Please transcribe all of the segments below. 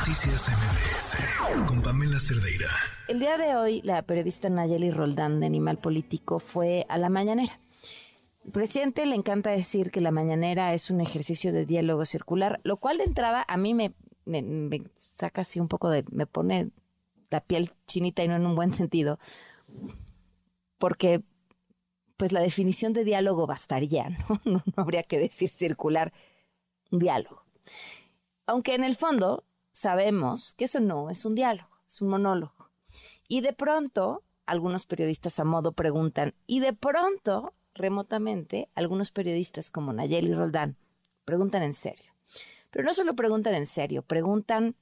Noticias MBS con Pamela Cerdeira. El día de hoy, la periodista Nayeli Roldán de Animal Político fue a la mañanera. El presidente le encanta decir que la mañanera es un ejercicio de diálogo circular, lo cual de entrada a mí me, saca así un poco de, me pone la piel chinita y no en un buen sentido, porque pues la definición de diálogo bastaría, ¿no? No, habría que decir circular, diálogo. Aunque en el fondo sabemos que eso no es un diálogo, es un monólogo. Y de pronto, algunos periodistas a modo preguntan, y de pronto, remotamente, algunos periodistas como Nayeli Roldán preguntan en serio. Pero no solo preguntan en serio, preguntan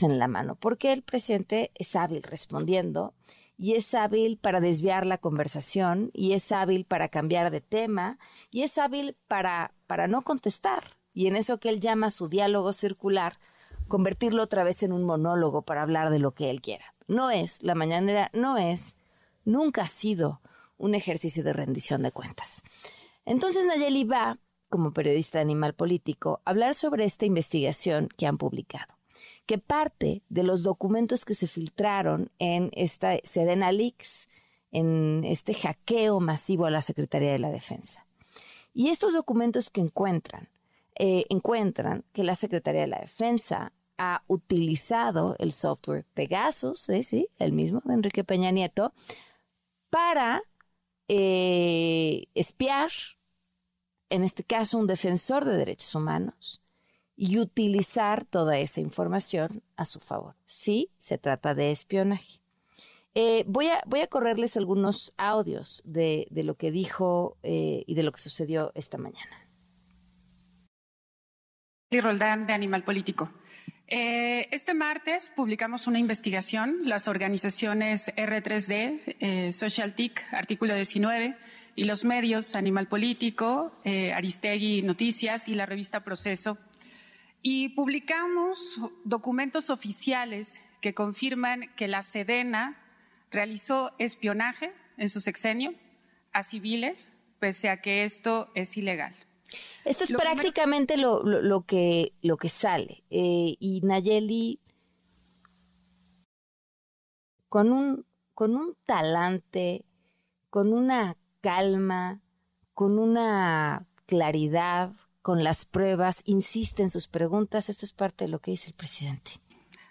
en la mano, porque el presidente es hábil respondiendo y es hábil para desviar la conversación y es hábil para cambiar de tema y es hábil para, para no contestar. Y en eso que él llama su diálogo circular, convertirlo otra vez en un monólogo para hablar de lo que él quiera. No es, la mañanera no es, nunca ha sido un ejercicio de rendición de cuentas. Entonces Nayeli va, como periodista de animal político, a hablar sobre esta investigación que han publicado que parte de los documentos que se filtraron en esta Sedena Leaks, en este hackeo masivo a la Secretaría de la Defensa. Y estos documentos que encuentran, eh, encuentran que la Secretaría de la Defensa ha utilizado el software Pegasus, sí, el mismo Enrique Peña Nieto, para eh, espiar, en este caso, un defensor de derechos humanos, y utilizar toda esa información a su favor. Sí, se trata de espionaje. Eh, voy, a, voy a correrles algunos audios de, lo que dijo y de lo que sucedió esta mañana. Y Roldán de Animal Político. Eh, este martes publicamos una investigación, las organizaciones R3D, Social TIC, artículo 19, y los medios Animal Político, Aristegui Noticias y la revista Proceso y publicamos documentos oficiales que confirman que la Sedena realizó espionaje en su sexenio a civiles, pese a que esto es ilegal. Esto es prácticamente lo, lo, que, lo que sale. Eh, y Nayeli, con un, con un talante, con una calma, con una claridad, con las pruebas, insiste en sus preguntas. Esto es parte de lo que dice el presidente.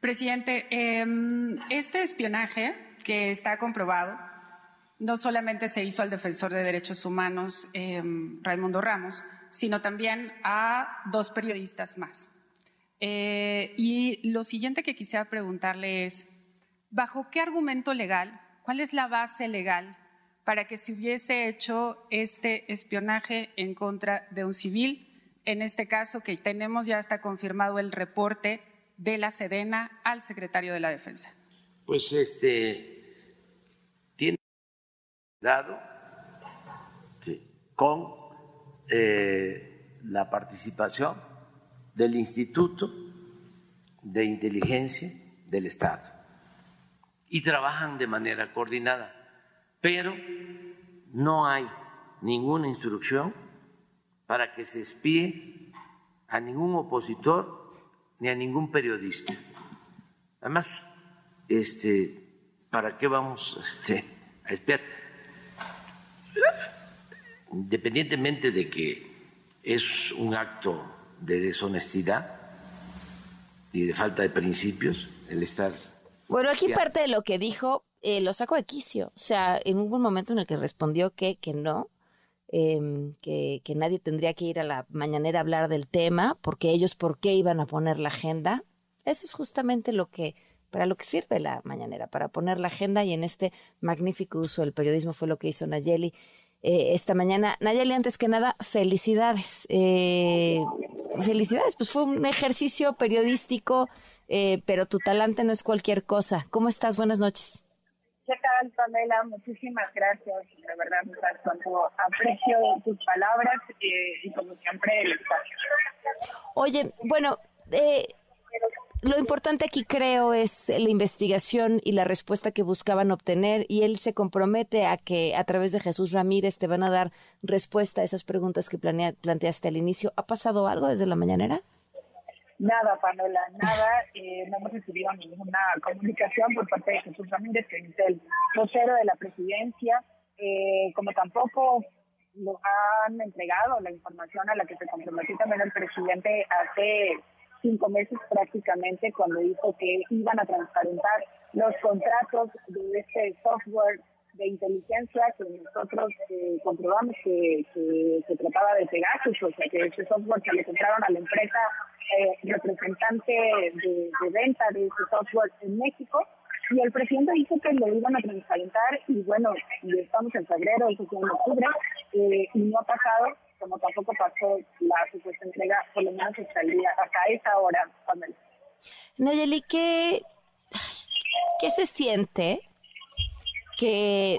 Presidente, em, este espionaje que está comprobado no solamente se hizo al defensor de derechos humanos, em, Raimundo Ramos, sino también a dos periodistas más. Eh, y lo siguiente que quisiera preguntarle es, ¿bajo qué argumento legal, cuál es la base legal para que se hubiese hecho este espionaje en contra de un civil en este caso que tenemos ya está confirmado el reporte de la Sedena al secretario de la Defensa? Pues este dado con eh, la participación del Instituto de Inteligencia del Estado y trabajan de manera coordinada, pero no hay ninguna instrucción para que se espíe a ningún opositor ni a ningún periodista. Además, este, ¿para qué vamos este, a espiar? Independientemente de que es un acto de deshonestidad y de falta de principios, el estar... Bueno, aquí parte de lo que dijo eh, lo saco de quicio. O sea, en un momento en el que respondió que, que no, Em, que, nadie tendría que ir a la mañanera a hablar del tema, porque ellos, ¿por qué iban a poner la agenda? Eso es justamente lo que, para lo que sirve la mañanera, para poner la agenda y en este magnífico uso del periodismo fue lo que hizo Nayeli eh, esta mañana. Nayeli, antes que nada, felicidades. Eh, felicidades, pues fue un ejercicio periodístico, eh, pero tu talante no es cualquier cosa. ¿Cómo estás? Buenas noches. ¿Qué tal, Pamela? Muchísimas gracias. La verdad, cuanto aprecio tus palabras eh, y como siempre el espacio. Oye, bueno, eh, lo importante aquí creo es la investigación y la respuesta que buscaban obtener y él se compromete a que a través de Jesús Ramírez te van a dar respuesta a esas preguntas que planteaste al inicio. ¿Ha pasado algo desde la mañanera? Nada, Panola, nada. Eh, no hemos recibido ninguna comunicación por parte de Jesús Ramírez, que es el vocero de la presidencia, eh, como tampoco nos han entregado la información a la que se comprometió también el presidente hace cinco meses prácticamente cuando dijo que iban a transparentar los contratos de este software de inteligencia que nosotros eh, comprobamos que, se trataba de Pegasus, o sea que ese software que le compraron a la empresa eh, representante de, venta de ese software en México, y el presidente dijo que lo iban a transparentar y bueno, estamos en febrero, eso fue en octubre, eh, y no ha pasado, tampoco pasó la supuesta entrega, por lo menos hasta el día, hasta esa hora, Pamela. Nayeli, ¿qué, ¿qué se siente que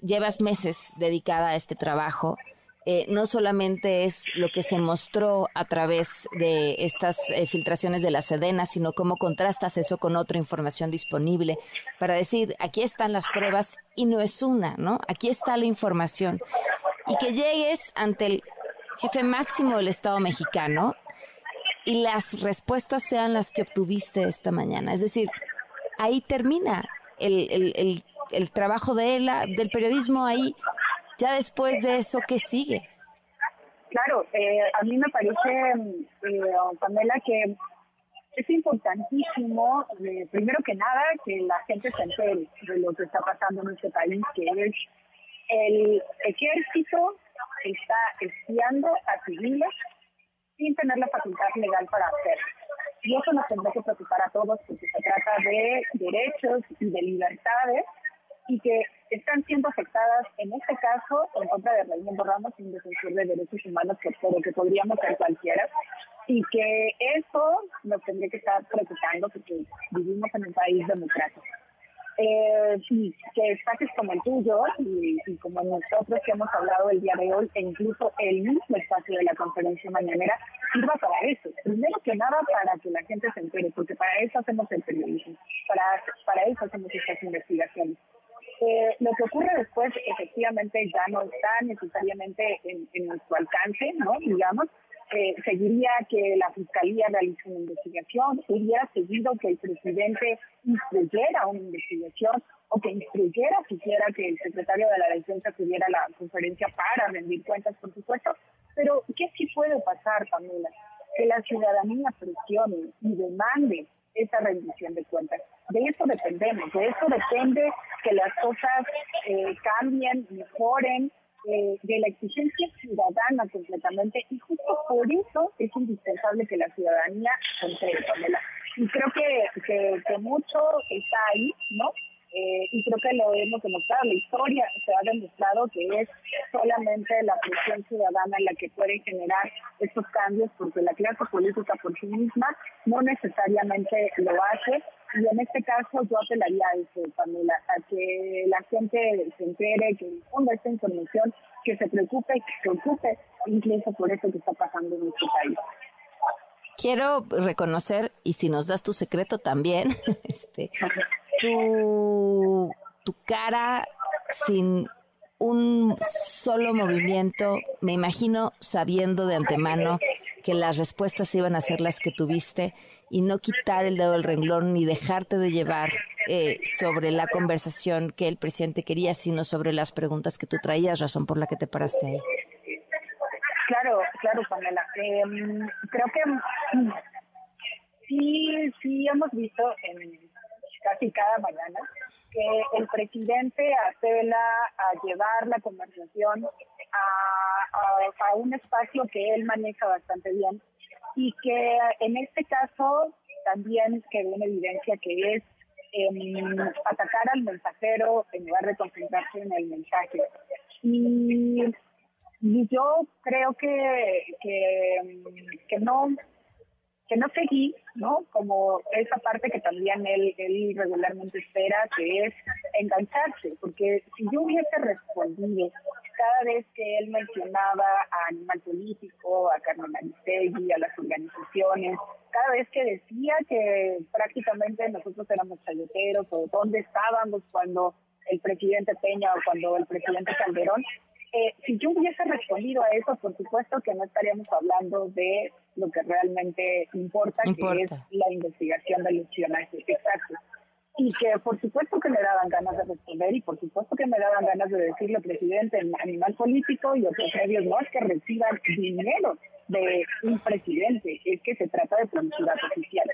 llevas meses dedicada a este trabajo? Eh, no solamente es lo que se mostró a través de estas eh, filtraciones de la Sedena, sino cómo contrastas eso con otra información disponible para decir, aquí están las pruebas y no es una, ¿no? Aquí está la información. Y que llegues ante el jefe máximo del Estado mexicano y las respuestas sean las que obtuviste esta mañana. Es decir, ahí termina el, el, el, trabajo de él, del periodismo, ahí ya después de eso, ¿qué sigue? Claro, eh, a mí me parece, eh, Pamela, que es importantísimo, eh, primero que nada, que la gente se entere de lo que está pasando en este país, que es el ejército está espiando a civiles sin tener la facultad legal para hacerlo. Y eso nos tendrá que preocupar a todos porque se trata de derechos y de libertades y que están siendo afectadas, en este caso, en contra de Raimundo Ramos, un defensor de derechos humanos que, que podríamos ser cualquiera, y que eso nos tendría que estar preocupando porque vivimos en un país democrático. Eh, que espacios como el tuyo y, como nosotros que hemos hablado el día de hoy, e incluso el mismo espacio de la conferencia mañanera, sirva para eso. Primero que nada, para que la gente se entere, porque para eso hacemos el periodismo, para, para eso hacemos estas investigaciones. Eh, lo que ocurre después efectivamente ya no está necesariamente en, nuestro alcance, ¿no? Digamos, eh, seguiría que la Fiscalía realice una investigación, hubiera seguido que el presidente instruyera una investigación o que instruyera siquiera que el secretario de la Defensa tuviera la conferencia para rendir cuentas, por supuesto. Pero, ¿qué sí puede pasar, Pamela? Que la ciudadanía presione y demande esa rendición de cuentas. De eso dependemos, de eso depende que las cosas eh, cambien, mejoren, de la exigencia ciudadana completamente y justo por eso es indispensable que la ciudadanía se entregue, Y creo que, que, que mucho está ahí, ¿no? Eh, y creo que lo hemos demostrado, la historia se ha demostrado que es solamente la presión ciudadana la que puede generar estos cambios, porque la clase política por sí misma no necesariamente lo hace. Y en este caso yo apelaría a eso, Pamela, a que la gente se entere, que difunda esta información, que se preocupe, que se ocupe incluso por eso que está pasando en nuestro país. Quiero reconocer, y si nos das tu secreto también, este, tu, tu cara sin un solo movimiento, me imagino sabiendo de antemano que las respuestas iban a ser las que tuviste y no quitar el dedo del renglón ni dejarte de llevar eh, sobre la conversación que el presidente quería, sino sobre las preguntas que tú traías, razón por la que te paraste ahí. Claro, claro, Pamela. Em, creo que mm, sí, sí hemos visto en casi cada mañana, que el presidente apela a llevar la conversación a, a, un espacio que él maneja bastante bien y que en este caso también quedó en evidencia que es em, atacar al mensajero en lugar de concentrarse en el mensaje. Y, y yo creo que, que, que no que no seguí, ¿no? Como esa parte que también él, él regularmente espera, que es engancharse, porque si yo hubiese respondido cada vez que él mencionaba a Animal Político, a Carmen Aristegui, a las organizaciones, cada vez que decía que prácticamente nosotros éramos chayoteros o dónde estábamos cuando el presidente Peña o cuando el presidente Calderón, eh, si yo hubiese respondido a eso, por supuesto que no estaríamos hablando de lo que realmente importa, que es la investigación del espionaje. Exacto y que por supuesto que me daban ganas de responder y por supuesto que me daban ganas de decirle, presidente, animal político y otros medios no es que reciban dinero de un presidente, es que se trata de publicidad oficial.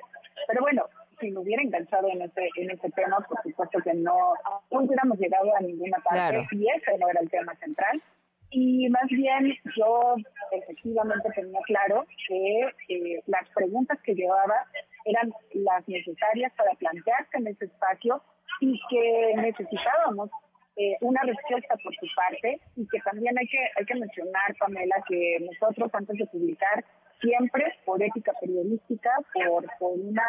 Pero bueno, si me hubiera enganchado en este, en este tema, por supuesto que no, no hubiéramos llegado a ninguna parte y ese no era el tema central. Y más bien yo efectivamente tenía claro que eh, las preguntas que llevaba eran las necesarias para plantearse en ese espacio y que necesitábamos eh, una respuesta por su parte y que también hay que hay que mencionar Pamela que nosotros antes de publicar siempre por ética periodística por, por una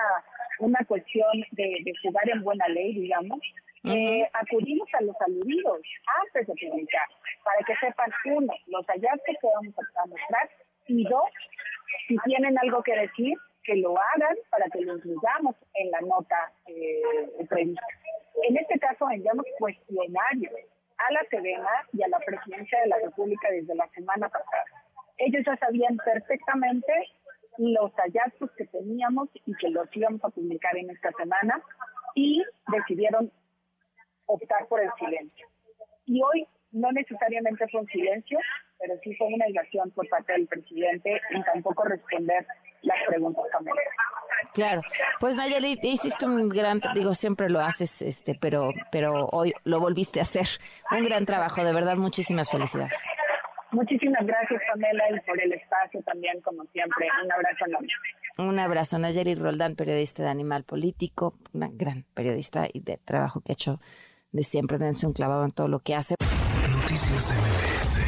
una cuestión de, de jugar en buena ley digamos eh, acudimos a los aludidos antes de publicar para que sepan uno los hallazgos que vamos a mostrar y dos si tienen algo que decir que lo hagan para que lo incluyamos en la nota eh, prevista. En este caso enviamos cuestionarios a la Sedena y a la Presidencia de la República desde la semana pasada. Ellos ya sabían perfectamente los hallazgos que teníamos y que los íbamos a publicar en esta semana y decidieron optar por el silencio. Y hoy no necesariamente fue un silencio, pero sí fue una negación por parte del presidente y tampoco responder las preguntas también. Claro, pues Nayeli, hiciste un gran, digo, siempre lo haces, este, pero, pero hoy lo volviste a hacer. Un gran trabajo, de verdad, muchísimas felicidades. Muchísimas gracias, Pamela, y por el espacio también, como siempre. Un abrazo enorme. Un abrazo, Nayeli Roldán, periodista de Animal Político, una gran periodista y de trabajo que ha hecho de siempre, dense un clavado en todo lo que hace. Noticias MBS